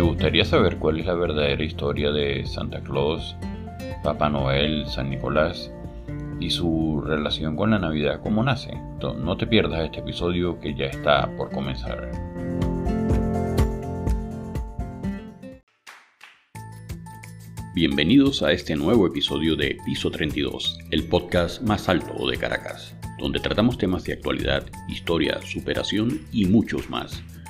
¿Te gustaría saber cuál es la verdadera historia de Santa Claus, Papá Noel, San Nicolás y su relación con la Navidad, cómo nace? No te pierdas este episodio que ya está por comenzar. Bienvenidos a este nuevo episodio de Piso 32, el podcast más alto de Caracas, donde tratamos temas de actualidad, historia, superación y muchos más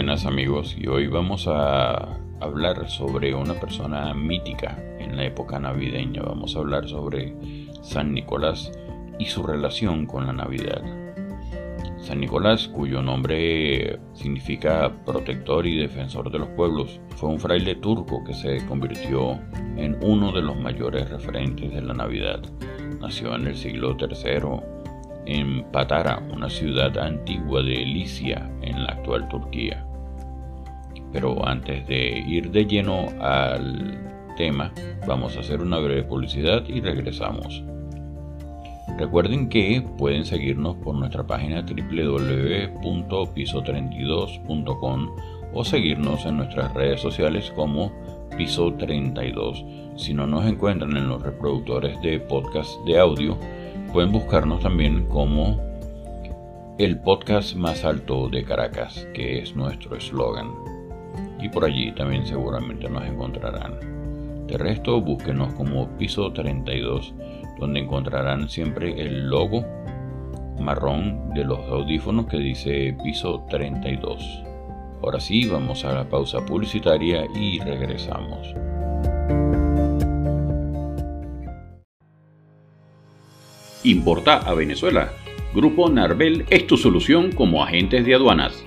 Buenas amigos y hoy vamos a hablar sobre una persona mítica en la época navideña. Vamos a hablar sobre San Nicolás y su relación con la Navidad. San Nicolás, cuyo nombre significa protector y defensor de los pueblos, fue un fraile turco que se convirtió en uno de los mayores referentes de la Navidad. Nació en el siglo III en Patara, una ciudad antigua de Licia en la actual Turquía. Pero antes de ir de lleno al tema, vamos a hacer una breve publicidad y regresamos. Recuerden que pueden seguirnos por nuestra página www.piso32.com o seguirnos en nuestras redes sociales como Piso 32. Si no nos encuentran en los reproductores de podcast de audio, Pueden buscarnos también como el podcast más alto de Caracas, que es nuestro eslogan. Y por allí también seguramente nos encontrarán. De resto, búsquenos como Piso 32, donde encontrarán siempre el logo marrón de los audífonos que dice Piso 32. Ahora sí, vamos a la pausa publicitaria y regresamos. Importa a Venezuela. Grupo Narvel es tu solución como agentes de aduanas.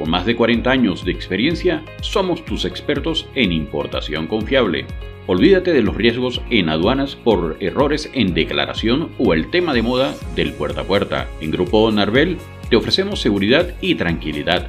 Con más de 40 años de experiencia, somos tus expertos en importación confiable. Olvídate de los riesgos en aduanas por errores en declaración o el tema de moda del puerta a puerta. En Grupo Narvel te ofrecemos seguridad y tranquilidad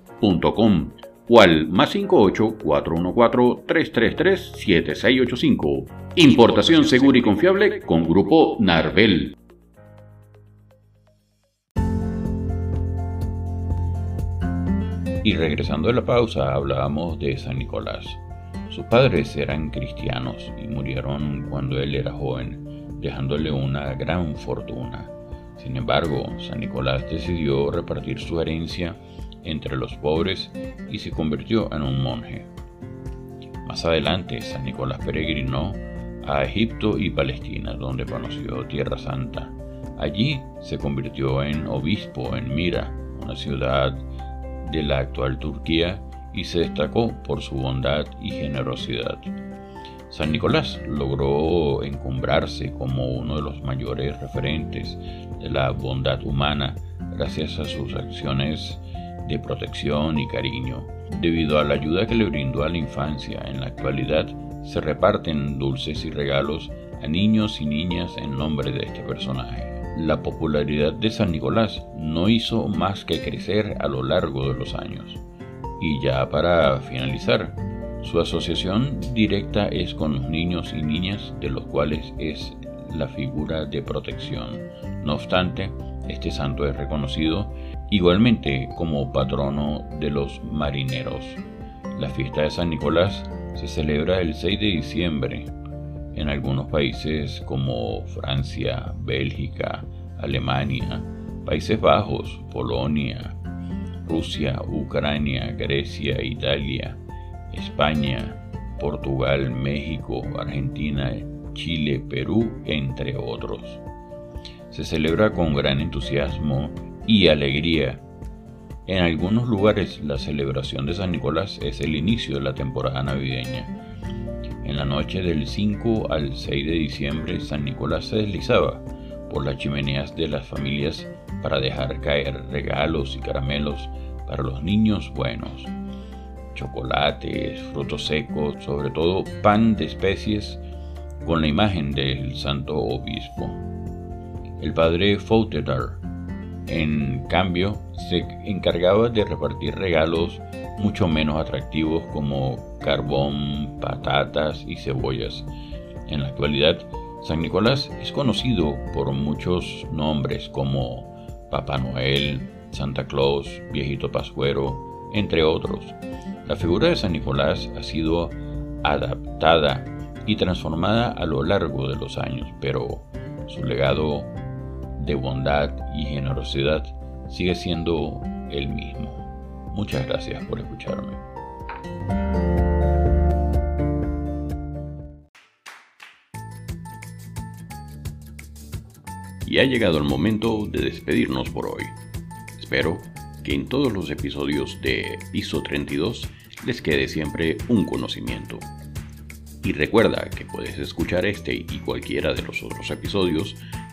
o al más 58 414 333 7685. Importación segura y confiable con Grupo Narvel. Y regresando de la pausa, hablábamos de San Nicolás. Sus padres eran cristianos y murieron cuando él era joven, dejándole una gran fortuna. Sin embargo, San Nicolás decidió repartir su herencia entre los pobres y se convirtió en un monje. Más adelante, San Nicolás peregrinó a Egipto y Palestina, donde conoció Tierra Santa. Allí se convirtió en obispo en Mira, una ciudad de la actual Turquía, y se destacó por su bondad y generosidad. San Nicolás logró encumbrarse como uno de los mayores referentes de la bondad humana gracias a sus acciones de protección y cariño. Debido a la ayuda que le brindó a la infancia, en la actualidad se reparten dulces y regalos a niños y niñas en nombre de este personaje. La popularidad de San Nicolás no hizo más que crecer a lo largo de los años. Y ya para finalizar, su asociación directa es con los niños y niñas de los cuales es la figura de protección. No obstante, este santo es reconocido igualmente como patrono de los marineros. La fiesta de San Nicolás se celebra el 6 de diciembre en algunos países como Francia, Bélgica, Alemania, Países Bajos, Polonia, Rusia, Ucrania, Grecia, Italia, España, Portugal, México, Argentina, Chile, Perú, entre otros. Se celebra con gran entusiasmo y alegría. En algunos lugares la celebración de San Nicolás es el inicio de la temporada navideña. En la noche del 5 al 6 de diciembre San Nicolás se deslizaba por las chimeneas de las familias para dejar caer regalos y caramelos para los niños buenos. Chocolates, frutos secos, sobre todo pan de especies con la imagen del santo obispo. El padre Fautetar, en cambio, se encargaba de repartir regalos mucho menos atractivos como carbón, patatas y cebollas. En la actualidad, San Nicolás es conocido por muchos nombres como Papá Noel, Santa Claus, Viejito Pascuero, entre otros. La figura de San Nicolás ha sido adaptada y transformada a lo largo de los años, pero su legado de bondad y generosidad sigue siendo el mismo. Muchas gracias por escucharme. Y ha llegado el momento de despedirnos por hoy. Espero que en todos los episodios de Piso 32 les quede siempre un conocimiento. Y recuerda que puedes escuchar este y cualquiera de los otros episodios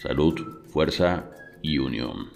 Salud, fuerza y unión.